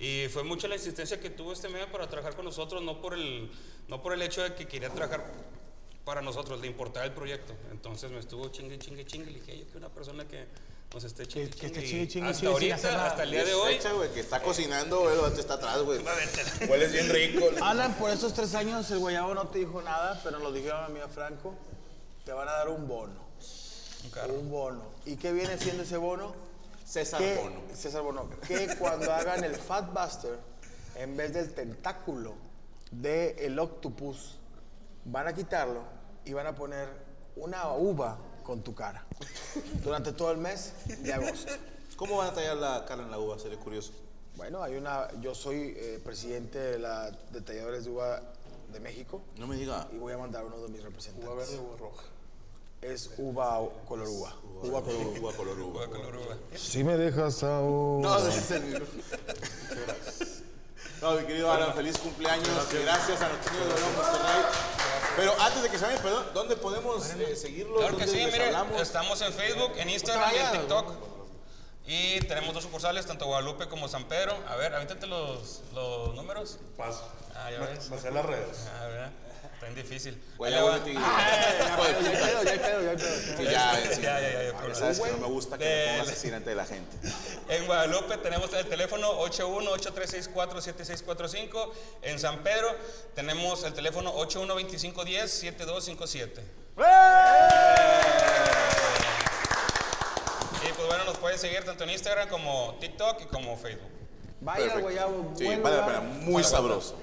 Y fue mucha la insistencia que tuvo este medio para trabajar con nosotros, no por el, no por el hecho de que quería trabajar para nosotros, le importaba el proyecto. Entonces me estuvo chingue, chingue, chingue. Le dije, yo quiero una persona que nos esté chingue, que chingue. esté Y chingue, chingue, hasta chingue, ahorita, hasta el día de hoy. Fecha, güey, que está cocinando, güey, el está atrás, güey. Hueles bien rico. Alan, por esos tres años el guayabo no te dijo nada, pero nos dijeron a mí a Franco, te van a dar un bono. Un carro. Un bono. ¿Y qué viene siendo ese bono? César Que- Bono. César Bono. Que cuando hagan el Fat Buster, en vez del tentáculo del octopus, van a quitarlo y van a poner una uva con tu cara durante todo el mes de agosto. ¿Cómo van a tallar la cara en la uva? Sería curioso. Bueno, hay una, yo soy eh, presidente de la de talladores de uva de México No me diga. y voy a mandar uno de mis representantes. Uva verde o roja. Es uva color uva. Uva color uva, color uva. Color uva. Si me dejas aún. No, ese es el mismo. No, mi querido Alan, feliz cumpleaños. Gracias, a niños de León Monterrey. Pero antes de que se vayan, perdón, ¿dónde podemos eh, seguirlos? Claro que ¿Dónde sí, les mire, hablamos? estamos en Facebook, en Instagram y en TikTok. Y tenemos dos sucursales, tanto Guadalupe como San Pedro. A ver, avéntate los, los números. Paso. Ah, ya ves. Me sé las redes. A ver, está bien difícil. Güey, ya tigre. Ya hay pedo, ya hay pedo, ya ya. Ya, ya, ya, ya, Ah, pero- Sabes que no me gusta que me pongas así delante de la gente. En Guadalupe tenemos el teléfono 81-8364-7645. En San Pedro tenemos el teléfono 81-2510-7257. Y pues bueno, nos pueden seguir tanto en Instagram como TikTok y como Facebook. Vaya Perfecto. guayabo. Sí, buen vale la pena. Muy sabroso.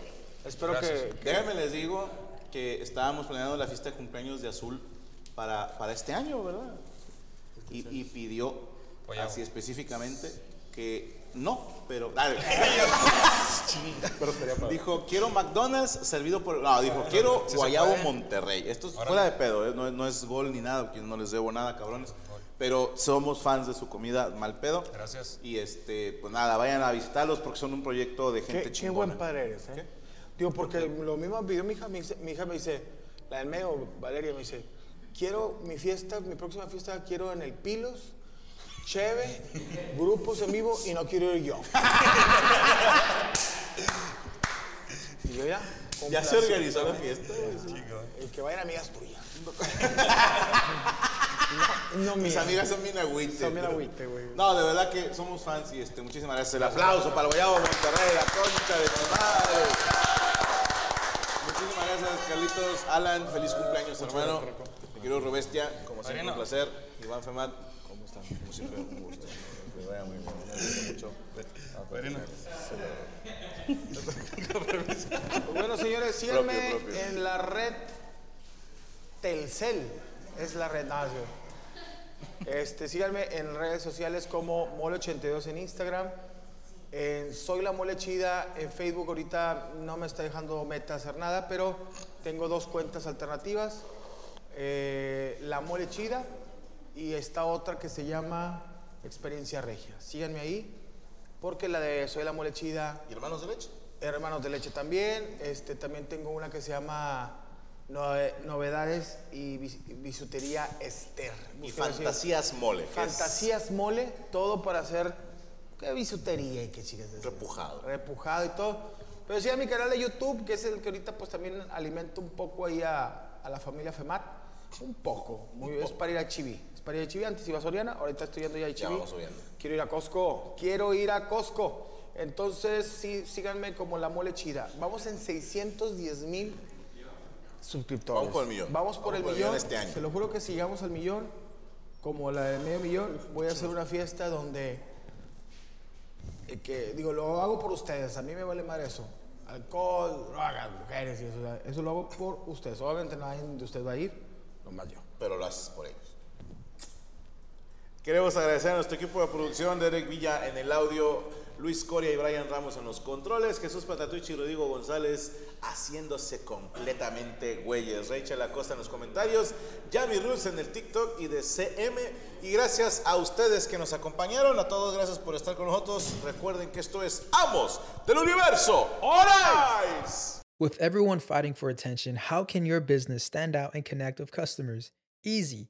Espero que, que- Déjenme les digo que estábamos planeando la fiesta de cumpleaños de Azul para, para este año, ¿verdad? Y, y pidió, Guayabo. así específicamente, que no, pero... Dijo, quiero McDonald's servido por... No, dijo, quiero Guayabo. Monterrey. Esto es fuera de pedo, ¿eh? no, es- no es gol ni nada, porque no les debo nada, cabrones. Pero somos fans de su comida, mal pedo. Gracias. Y este, pues nada, vayan a visitarlos porque son un proyecto de qué, gente qué chingona. buen padre eres, ¿eh? Digo, porque lo mismo pidió mi hija, mi, mi hija me dice, la del medio, Valeria, me dice, quiero mi fiesta, mi próxima fiesta quiero en el Pilos, Cheve, grupos en vivo y no quiero ir yo. y yo ya. Ya se organizó la fiesta. El que vayan amigas tuyas. no, no Mis amigas son bien agüite. Son bien agüite, güey. No, de verdad que somos fans y este, muchísimas gracias. El aplauso para el Guayabo Monterrey, la concha de madre. Carlitos. Alan, feliz cumpleaños, hermano. Te quiero, Robestia. Como siempre, un placer. Iván Femat, ¿cómo están? Como siempre, un gusto. Que vaya muy bien. Me gusta mucho. Pues bueno, señores, síganme en la red Telcel. Es la red. ah, sí. Este, síganme en redes sociales como Mole82 en Instagram. En Soy la Mole Chida en Facebook. Ahorita no me está dejando meta hacer nada, pero tengo dos cuentas alternativas. Eh, la Mole Chida y esta otra que se llama Experiencia Regia. Síganme ahí porque la de Soy la Mole Chida ¿Y hermanos de leche? Hermanos de leche también. Este, también tengo una que se llama Nove- Novedades y bis- Bisutería Esther. Y. Fantasías Mole. es Fantasías mole, todo para hacer ¿qué bisutería y qué chicas. es? Repujado. Repujado y todo. Pero sí a mi canal de YouTube, que es el que ahorita pues también alimento un poco ahí a, a la familia Femat. Un poco. Muy, es para ir a Chiví. Es para ir a Chiví. Antes iba a Soriana, ahorita estoy yendo ya a Chiví. vamos subiendo. Quiero ir a Costco. Quiero ir a Costco. Entonces, sí, síganme como la mole chida. Vamos en 610 mil suscriptores. Vamos por el millón. Vamos por Vamos el por millón. millón este año. Se lo juro que si llegamos al millón, como la de medio millón, voy a hacer una fiesta donde. Eh, que, digo, lo hago por ustedes. A mí me vale más eso. Alcohol, drogas, mujeres y eso. o Eso lo hago por ustedes. Obviamente nadie de ustedes va a ir, nomás yo. pero lo haces por ellos. Queremos agradecer a nuestro equipo de producción, Derek Villa en el audio, Luis Coria y Brian Ramos en los controles, Jesús Patatucci y Rodrigo González haciéndose completamente güeyes, Rachel Acosta en los comentarios, Javi Roots en el TikTok y de CM. Y gracias a ustedes que nos acompañaron, a todos gracias por estar con nosotros. Recuerden que esto es Amos del Universo. ¡Hola! With everyone fighting for attention, how can your business stand out and connect with customers? Easy.